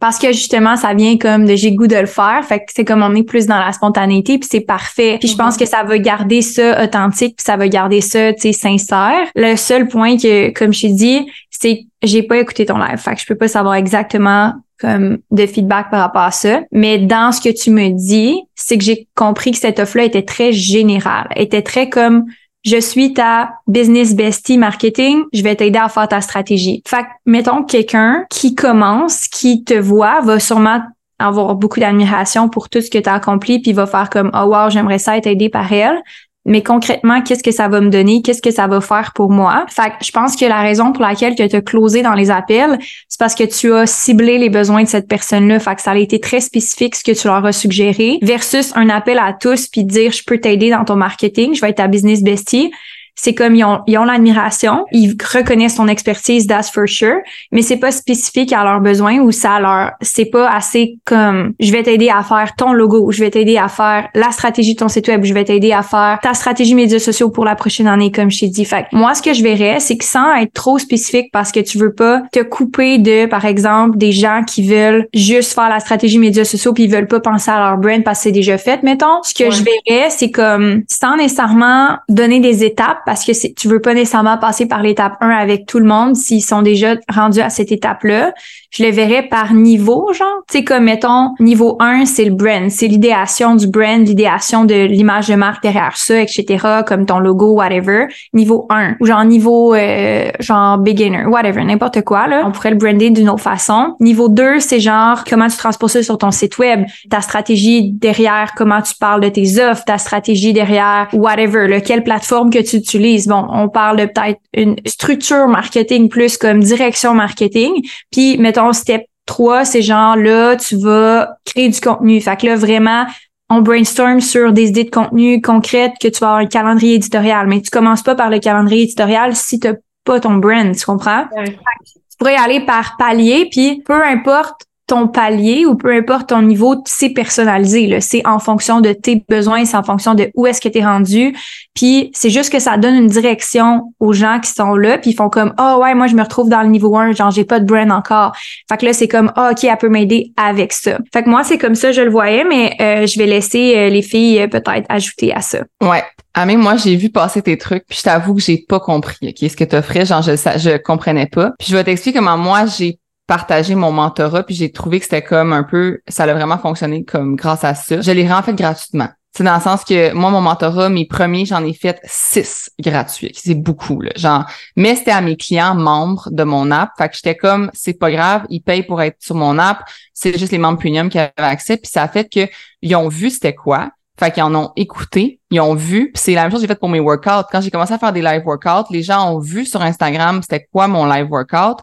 parce que justement ça vient comme de j'ai goût de le faire. Fait que c'est comme on est plus dans la spontanéité puis c'est parfait. Puis je pense que ça va garder ça authentique puis ça va garder ça tu sais sincère. Le seul point que comme je t'ai dit c'est j'ai pas écouté ton live. Fait que je peux pas savoir exactement comme de feedback par rapport à ça. Mais dans ce que tu me dis c'est que j'ai compris que cette offre là était très générale. Était très comme je suis ta business bestie marketing, je vais t'aider à faire ta stratégie. Fait que, mettons quelqu'un qui commence, qui te voit, va sûrement avoir beaucoup d'admiration pour tout ce que tu as accompli, puis va faire comme Oh wow, j'aimerais ça être aidé par elle mais concrètement, qu'est-ce que ça va me donner? Qu'est-ce que ça va faire pour moi? Fait que je pense que la raison pour laquelle tu as closé dans les appels, c'est parce que tu as ciblé les besoins de cette personne-là. Fait que ça a été très spécifique ce que tu leur as suggéré versus un appel à tous puis dire je peux t'aider dans ton marketing, je vais être ta business bestie c'est comme ils ont, ils ont l'admiration, ils reconnaissent ton expertise, that's for sure, mais c'est pas spécifique à leurs besoins ou ça leur, c'est pas assez comme, je vais t'aider à faire ton logo, je vais t'aider à faire la stratégie de ton site web, je vais t'aider à faire ta stratégie médias sociaux pour la prochaine année, comme je t'ai dit. Fait moi, ce que je verrais, c'est que sans être trop spécifique parce que tu veux pas te couper de, par exemple, des gens qui veulent juste faire la stratégie médias sociaux puis ils veulent pas penser à leur brand parce que c'est déjà fait, mettons. Ce que je verrais, c'est comme, sans nécessairement donner des étapes parce que tu veux pas nécessairement passer par l'étape 1 avec tout le monde s'ils sont déjà rendus à cette étape-là. Je les verrais par niveau, genre. Tu sais, comme mettons, niveau 1, c'est le brand. C'est l'idéation du brand, l'idéation de l'image de marque derrière ça, etc., comme ton logo, whatever. Niveau 1. Ou genre niveau, euh, genre beginner, whatever, n'importe quoi, là. On pourrait le brander d'une autre façon. Niveau 2, c'est genre comment tu transposes ça sur ton site web, ta stratégie derrière, comment tu parles de tes offres, ta stratégie derrière, whatever, là, quelle plateforme que tu utilises Bon, on parle de peut-être une structure marketing plus comme direction marketing. Puis, mettons, step 3, c'est genre là, tu vas créer du contenu. Fait que là, vraiment, on brainstorm sur des idées de contenu concrètes que tu vas avoir un calendrier éditorial. Mais tu commences pas par le calendrier éditorial si tu pas ton brand, tu comprends? Tu pourrais aller par palier, puis peu importe ton palier ou peu importe ton niveau, c'est personnalisé. C'est en fonction de tes besoins, c'est en fonction de où est-ce que tu es rendu. Puis c'est juste que ça donne une direction aux gens qui sont là, puis ils font comme oh, ouais, moi je me retrouve dans le niveau 1, genre j'ai pas de brand encore. Fait que là c'est comme oh, OK, elle peut m'aider avec ça. Fait que moi c'est comme ça je le voyais, mais euh, je vais laisser euh, les filles euh, peut-être ajouter à ça. Ouais. Amé, moi j'ai vu passer tes trucs, puis je t'avoue que j'ai pas compris OK, ce que tu offrais, genre je je comprenais pas. Puis je vais t'expliquer comment moi j'ai partager mon mentorat, puis j'ai trouvé que c'était comme un peu, ça a vraiment fonctionné comme grâce à ça. Je l'ai en fait gratuitement. C'est dans le sens que moi, mon mentorat, mes premiers, j'en ai fait six gratuits. C'est beaucoup, là. Genre, mais c'était à mes clients membres de mon app. Fait que j'étais comme, c'est pas grave, ils payent pour être sur mon app. C'est juste les membres premium qui avaient accès. Puis ça a fait qu'ils ont vu c'était quoi. Fait qu'ils en ont écouté, ils ont vu. Puis c'est la même chose que j'ai fait pour mes workouts. Quand j'ai commencé à faire des live workouts, les gens ont vu sur Instagram c'était quoi mon live workout.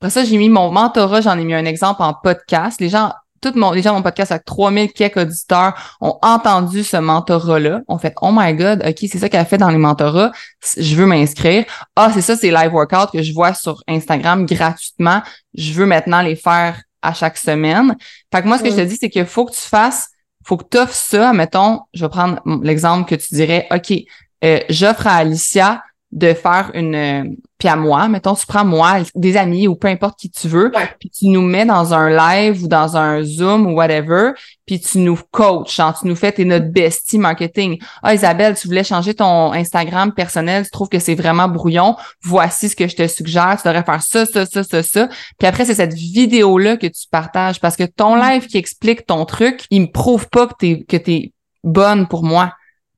Après ça, j'ai mis mon mentorat, j'en ai mis un exemple en podcast. Les gens, tout mon, les gens de mon podcast avec 3000 quelques auditeurs ont entendu ce mentorat-là. On fait, oh my god, ok, c'est ça qu'elle fait dans les mentorats. Je veux m'inscrire. Ah, c'est ça, c'est live workout que je vois sur Instagram gratuitement. Je veux maintenant les faire à chaque semaine. Fait que moi, ce que je te dis, c'est qu'il faut que tu fasses, faut que tu offres ça. Mettons, je vais prendre l'exemple que tu dirais, OK, euh, j'offre à Alicia de faire une puis à moi, mettons tu prends moi, des amis ou peu importe qui tu veux, puis tu nous mets dans un live ou dans un Zoom ou whatever, puis tu nous coaches, tu nous fais t'es notre bestie marketing. Ah Isabelle, tu voulais changer ton Instagram personnel, tu trouves que c'est vraiment brouillon, voici ce que je te suggère, tu devrais faire ça ça ça ça ça. Puis après c'est cette vidéo là que tu partages parce que ton mm. live qui explique ton truc, il me prouve pas que t'es que t'es bonne pour moi.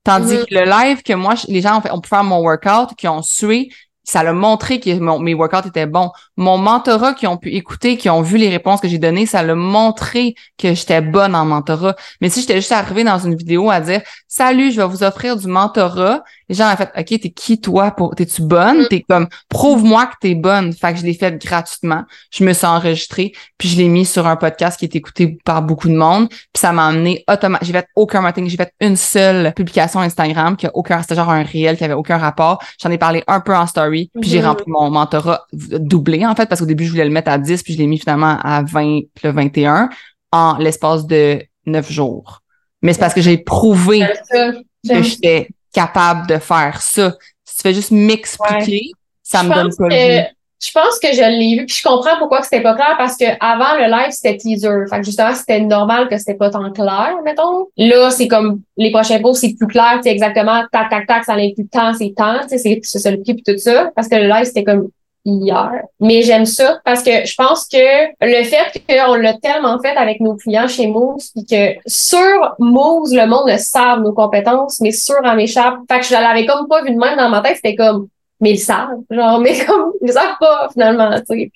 Tandis mm-hmm. que le live que moi, les gens ont fait, on peut faire mon workout, qui ont sué, ça l'a montré que mes workouts étaient bons. Mon mentorat qui ont pu écouter, qui ont vu les réponses que j'ai données, ça l'a montré que j'étais bonne en mentorat. Mais si j'étais juste arrivée dans une vidéo à dire Salut, je vais vous offrir du mentorat, les gens ont fait OK, t'es qui toi pour t'es-tu bonne? Mm. T'es comme prouve-moi que t'es bonne. Fait que je l'ai fait gratuitement. Je me suis enregistrée, puis je l'ai mis sur un podcast qui est écouté par beaucoup de monde. Puis ça m'a amené automatiquement. J'ai fait aucun marketing, j'ai fait une seule publication Instagram qui a aucun, c'était genre un réel qui avait aucun rapport. J'en ai parlé un peu en story, puis j'ai mm-hmm. rempli mon mentorat doublé en fait, parce qu'au début je voulais le mettre à 10, puis je l'ai mis finalement à 20, puis le 21 en l'espace de 9 jours. Mais c'est parce que j'ai prouvé que j'étais capable de faire ça. Si tu fais juste m'expliquer, ça me donne pas le Je pense que je l'ai vu, puis je comprends pourquoi c'était pas clair, parce que avant le live, c'était teaser. Fait que justement, c'était normal que c'était pas tant clair, mettons. Là, c'est comme les prochains posts, c'est plus clair, c'est exactement tac, tac, tac, ça inclut temps, c'est temps, c'est ça le prix puis tout ça. Parce que le live, c'était comme hier. Mais j'aime ça parce que je pense que le fait qu'on l'a tellement fait avec nos clients chez Moose, puis que sur Moose, le monde le savent nos compétences, mais sur Améchappe, fait que je l'avais comme pas vu de même dans ma tête, c'était comme mais ils savent, genre, <laughs> mais comme ils savent pas finalement, tu sais.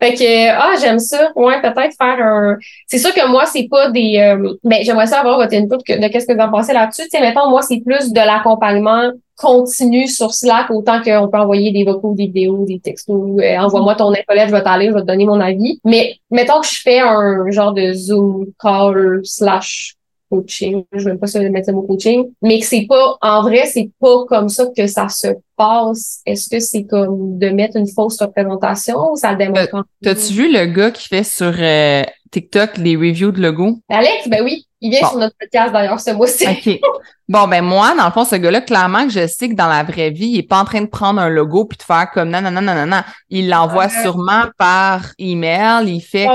Fait que ah j'aime ça, ouais peut-être faire un. C'est sûr que moi c'est pas des. Euh... Ben j'aimerais savoir votre input de qu'est-ce que vous en pensez là-dessus. Tu sais mettons moi c'est plus de l'accompagnement continu sur Slack autant qu'on peut envoyer des vocaux, des vidéos, des textos. Euh, envoie-moi ton infolette, je vais t'aller, je vais te donner mon avis. Mais mettons que je fais un genre de Zoom call slash coaching, je vais pas se mettre le mot coaching, mais que c'est pas, en vrai, c'est pas comme ça que ça se passe. Est-ce que c'est comme de mettre une fausse représentation ou ça le démontre? Euh, t'as-tu vu le gars qui fait sur euh, TikTok les reviews de logo? Alex, ben oui, il vient sur notre podcast d'ailleurs ce mois-ci. OK. <laughs> Bon, ben moi, dans le fond, ce gars-là, clairement que je sais que dans la vraie vie, il est pas en train de prendre un logo puis de faire comme non, non, non, non, non, non. Il l'envoie sûrement par email. Il fait,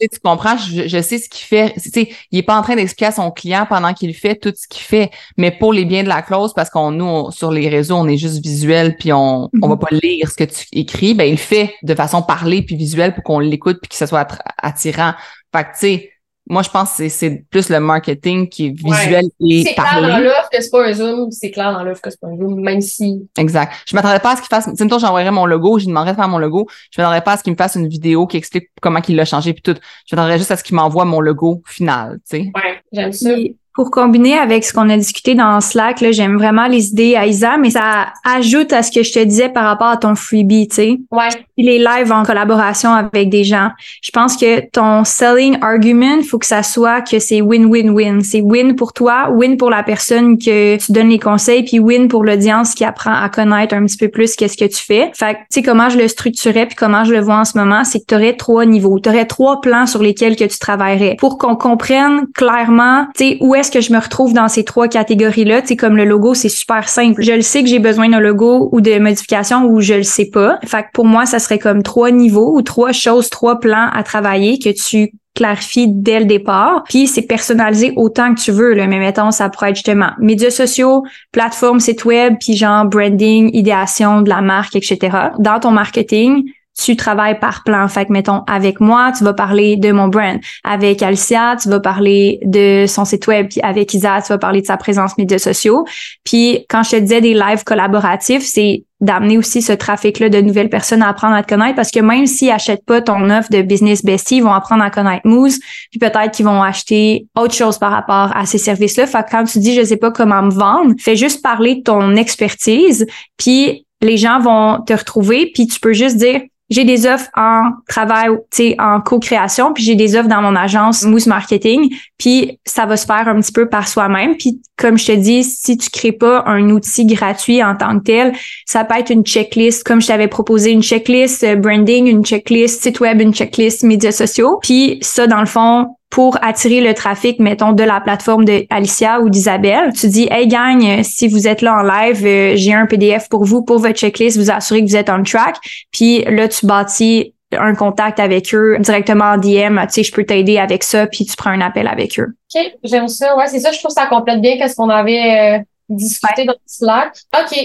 tu comprends, je, je, sais ce qu'il fait. Tu sais, il est pas en train d'expliquer à son client pendant qu'il fait tout ce qu'il fait, mais pour les biens de la clause, parce qu'on nous, sur les réseaux, on est juste visuel puis on, on va mhm. pas lire ce que tu écris, ben il fait de façon parlée puis visuelle pour qu'on l'écoute puis que ce soit attirant. Fait que, tu sais, moi, je pense que c'est plus le marketing qui est visuel et C'est clair dans l'offre que c'est pas un Zoom, c'est clair dans l'offre que c'est pas un Zoom, même si... Exact. Je m'attendais pas à ce qu'il fasse... Tu j'envoierais mon logo, je lui demanderais de faire mon logo. Je m'attendrais pas à ce qu'il me fasse une vidéo qui explique comment il l'a changé puis tout. Je m'attendrais juste à ce qu'il m'envoie mon logo final, tu sais. Ouais, j'aime ça. Pour combiner avec ce qu'on a discuté dans Slack, là, j'aime vraiment les idées à Isa, mais ça ajoute à ce que je te disais par rapport à ton freebie, tu sais. Ouais. Les lives en collaboration avec des gens. Je pense que ton selling argument, faut que ça soit que c'est win-win-win. C'est win pour toi, win pour la personne que tu donnes les conseils, puis win pour l'audience qui apprend à connaître un petit peu plus qu'est-ce que tu fais. Fait que, tu sais, comment je le structurais puis comment je le vois en ce moment, c'est que tu aurais trois niveaux. Tu aurais trois plans sur lesquels que tu travaillerais pour qu'on comprenne clairement, tu sais, où est-ce que je me retrouve dans ces trois catégories-là? Tu sais, comme le logo, c'est super simple. Je le sais que j'ai besoin d'un logo ou de modification ou je le sais pas. Fait que pour moi, ça serait comme trois niveaux ou trois choses, trois plans à travailler que tu clarifies dès le départ. Puis c'est personnalisé autant que tu veux. Là. Mais mettons, ça pourrait être justement médias sociaux, plateforme, site web, puis genre branding, idéation de la marque, etc. Dans ton marketing, tu travailles par plan. Fait que, mettons, avec moi, tu vas parler de mon brand. Avec Alicia, tu vas parler de son site web. Puis avec Isa, tu vas parler de sa présence médias sociaux. Puis quand je te disais des lives collaboratifs, c'est d'amener aussi ce trafic-là de nouvelles personnes à apprendre à te connaître parce que même s'ils achètent pas ton offre de business bestie, ils vont apprendre à connaître Moose, puis peut-être qu'ils vont acheter autre chose par rapport à ces services-là. Fait que quand tu dis je sais pas comment me vendre, fais juste parler de ton expertise, puis les gens vont te retrouver, puis tu peux juste dire j'ai des offres en travail, tu sais, en co-création, puis j'ai des offres dans mon agence Mousse Marketing, puis ça va se faire un petit peu par soi-même. Puis comme je te dis, si tu crées pas un outil gratuit en tant que tel, ça peut être une checklist, comme je t'avais proposé une checklist euh, branding, une checklist site web, une checklist médias sociaux. Puis ça, dans le fond, pour attirer le trafic, mettons, de la plateforme de Alicia ou d'Isabelle. Tu dis, hey gang, si vous êtes là en live, euh, j'ai un PDF pour vous, pour votre checklist, vous assurer que vous êtes on track. Puis là, tu bâtis un contact avec eux directement en DM, tu sais, je peux t'aider avec ça, puis tu prends un appel avec eux. OK, j'aime ça. Ouais, c'est ça, je trouve ça complète bien qu'est-ce qu'on avait euh, discuté dans Slack. OK,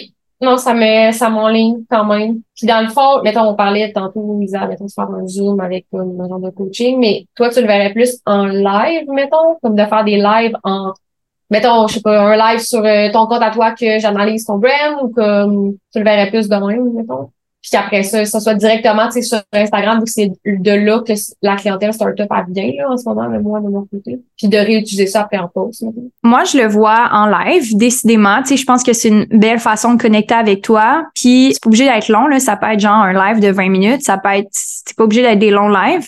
non, ça me, ça m'enligne quand même. Puis dans le fond, mettons, on parlait tantôt, Lisa, mettons, de faire un Zoom avec un genre de coaching, mais toi, tu le verrais plus en live, mettons, comme de faire des lives en, mettons, je sais pas, un live sur euh, ton compte à toi que j'analyse ton brand ou comme tu le verrais plus de même, mettons? Puis qu'après ça, ça soit directement sur Instagram, vu que c'est de là que la clientèle startup a bien là, en ce moment, mais moi de mon côté. Puis de réutiliser ça après en post. Moi, je le vois en live, décidément. Tu sais, je pense que c'est une belle façon de connecter avec toi. Puis c'est pas obligé d'être long, là. Ça peut être genre un live de 20 minutes. Ça peut être. C'est pas obligé d'être des longs lives.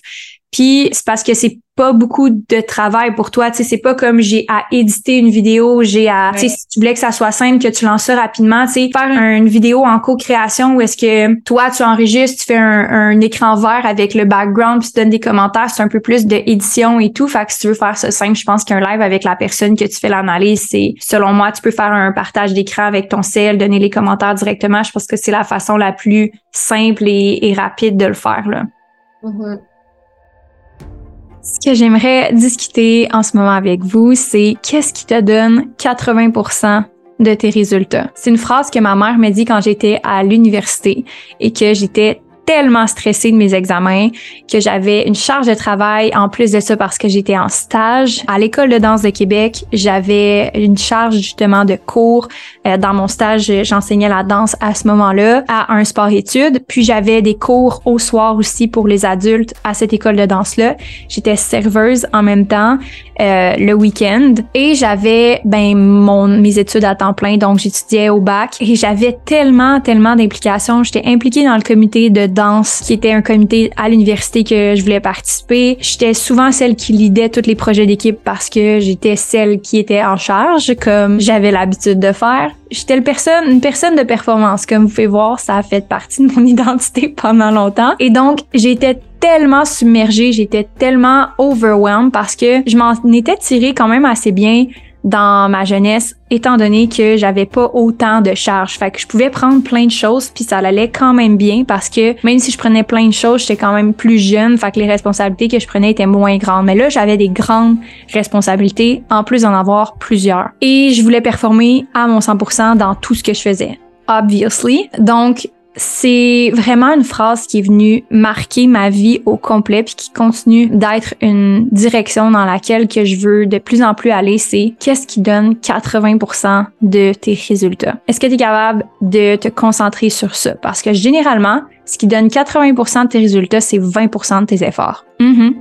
Puis c'est parce que c'est pas beaucoup de travail pour toi. Tu sais, c'est pas comme j'ai à éditer une vidéo, j'ai à, tu sais, si tu voulais que ça soit simple, que tu lances ça rapidement, tu sais, faire une vidéo en co-création où est-ce que toi, tu enregistres, tu fais un, écran vert avec le background puis tu donnes des commentaires, c'est un peu plus d'édition et tout. Fait que si tu veux faire ça simple, je pense qu'un live avec la personne que tu fais l'analyse, c'est, selon moi, tu peux faire un partage d'écran avec ton cell, donner les commentaires directement. Je pense que c'est la façon la plus simple et, rapide de le faire, là. Mm-hmm. Ce que j'aimerais discuter en ce moment avec vous, c'est qu'est-ce qui te donne 80% de tes résultats? C'est une phrase que ma mère m'a dit quand j'étais à l'université et que j'étais tellement stressée de mes examens que j'avais une charge de travail en plus de ça parce que j'étais en stage à l'école de danse de Québec. J'avais une charge justement de cours. Euh, dans mon stage, j'enseignais la danse à ce moment-là à un sport-études. Puis j'avais des cours au soir aussi pour les adultes à cette école de danse-là. J'étais serveuse en même temps euh, le week-end et j'avais ben mon mes études à temps plein donc j'étudiais au bac et j'avais tellement tellement d'implications. J'étais impliquée dans le comité de danse, qui était un comité à l'université que je voulais participer. J'étais souvent celle qui lidait tous les projets d'équipe parce que j'étais celle qui était en charge, comme j'avais l'habitude de faire. J'étais une personne, une personne de performance. Comme vous pouvez voir, ça a fait partie de mon <laughs> identité pendant longtemps. Et donc, j'étais tellement submergée, j'étais tellement overwhelmed parce que je m'en étais tirée quand même assez bien dans ma jeunesse, étant donné que j'avais pas autant de charges. Fait que je pouvais prendre plein de choses, puis ça allait quand même bien parce que même si je prenais plein de choses, j'étais quand même plus jeune, fait que les responsabilités que je prenais étaient moins grandes. Mais là, j'avais des grandes responsabilités, en plus d'en avoir plusieurs. Et je voulais performer à mon 100% dans tout ce que je faisais obviously. Donc, c'est vraiment une phrase qui est venue marquer ma vie au complet puis qui continue d'être une direction dans laquelle que je veux de plus en plus aller, c'est qu'est-ce qui donne 80% de tes résultats? Est-ce que tu es capable de te concentrer sur ça? Parce que généralement, ce qui donne 80% de tes résultats, c'est 20% de tes efforts. Mm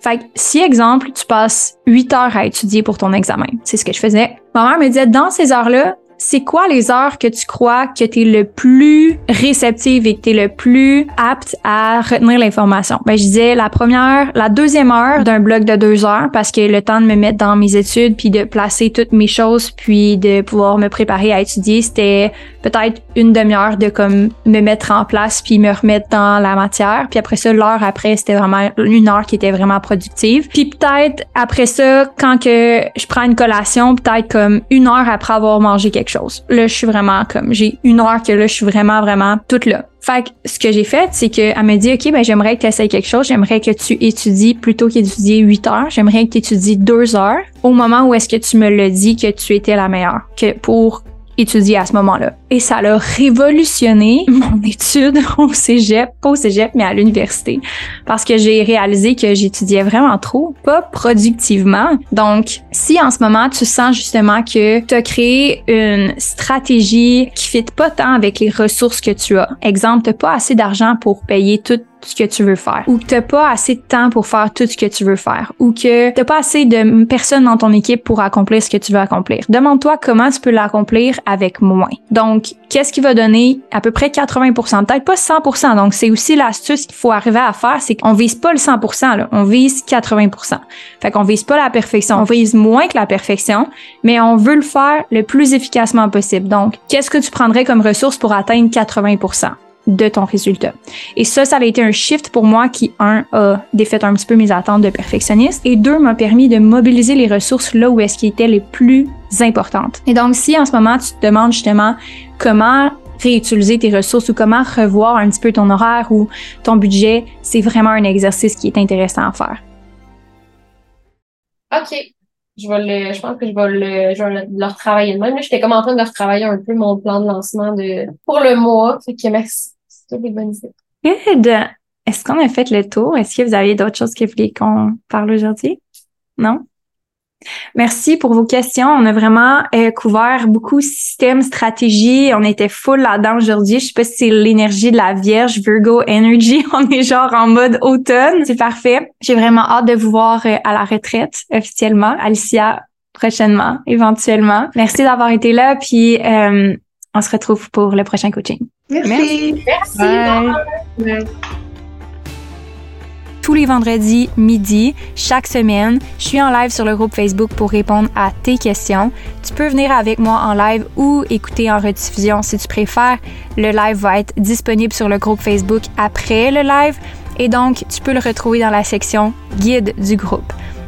Fait que si, exemple, tu passes 8 heures à étudier pour ton examen, c'est ce que je faisais. Ma mère me disait, dans ces heures-là, c'est quoi les heures que tu crois que tu es le plus réceptive et que tu es le plus apte à retenir l'information? Ben, je disais la première, la deuxième heure d'un bloc de deux heures parce que le temps de me mettre dans mes études puis de placer toutes mes choses puis de pouvoir me préparer à étudier, c'était peut-être une demi-heure de comme me mettre en place puis me remettre dans la matière. Puis après ça, l'heure après, c'était vraiment une heure qui était vraiment productive. Puis peut-être après ça, quand que je prends une collation, peut-être comme une heure après avoir mangé quelque Là, je suis vraiment comme, j'ai une heure que là, je suis vraiment, vraiment toute là. Fait que ce que j'ai fait, c'est qu'elle m'a dit, OK, ben, j'aimerais que tu essayes quelque chose. J'aimerais que tu étudies plutôt qu'étudier 8 heures. J'aimerais que tu étudies 2 heures au moment où est-ce que tu me le dis que tu étais la meilleure. Que pour étudier à ce moment-là. Et ça a révolutionné mon <laughs> étude au cégep, pas au cégep, mais à l'université. Parce que j'ai réalisé que j'étudiais vraiment trop, pas productivement. Donc, si en ce moment, tu sens justement que tu as créé une stratégie qui fit pas tant avec les ressources que tu as. Exemple, t'as pas assez d'argent pour payer toutes ce que tu veux faire ou que t'as pas assez de temps pour faire tout ce que tu veux faire ou que t'as pas assez de personnes dans ton équipe pour accomplir ce que tu veux accomplir. Demande-toi comment tu peux l'accomplir avec moins. Donc, qu'est-ce qui va donner à peu près 80%, peut-être pas 100%. Donc, c'est aussi l'astuce qu'il faut arriver à faire, c'est qu'on vise pas le 100%, là. on vise 80%. Fait qu'on vise pas la perfection, on vise moins que la perfection, mais on veut le faire le plus efficacement possible. Donc, qu'est-ce que tu prendrais comme ressource pour atteindre 80%? De ton résultat. Et ça, ça a été un shift pour moi qui, un, a défait un petit peu mes attentes de perfectionniste et deux, m'a permis de mobiliser les ressources là où est-ce qui étaient les plus importantes. Et donc, si en ce moment, tu te demandes justement comment réutiliser tes ressources ou comment revoir un petit peu ton horaire ou ton budget, c'est vraiment un exercice qui est intéressant à faire. OK. Je, vais le, je pense que je vais le, je vais le, retravailler de même. J'étais comme en train de retravailler un peu mon plan de lancement de, pour le mois. Fait que merci. Good. Est-ce qu'on a fait le tour? Est-ce que vous avez d'autres choses que vous voulez qu'on parle aujourd'hui? Non? Merci pour vos questions. On a vraiment euh, couvert beaucoup système, stratégie. On était full là-dedans aujourd'hui. Je sais pas si c'est l'énergie de la Vierge, Virgo Energy. <laughs> On est genre en mode automne. C'est parfait. J'ai vraiment hâte de vous voir euh, à la retraite officiellement. Alicia, prochainement, éventuellement. Merci d'avoir été là. Puis euh, on se retrouve pour le prochain coaching. Merci. Merci. Bye tous les vendredis midi, chaque semaine. Je suis en live sur le groupe Facebook pour répondre à tes questions. Tu peux venir avec moi en live ou écouter en rediffusion si tu préfères. Le live va être disponible sur le groupe Facebook après le live et donc tu peux le retrouver dans la section guide du groupe.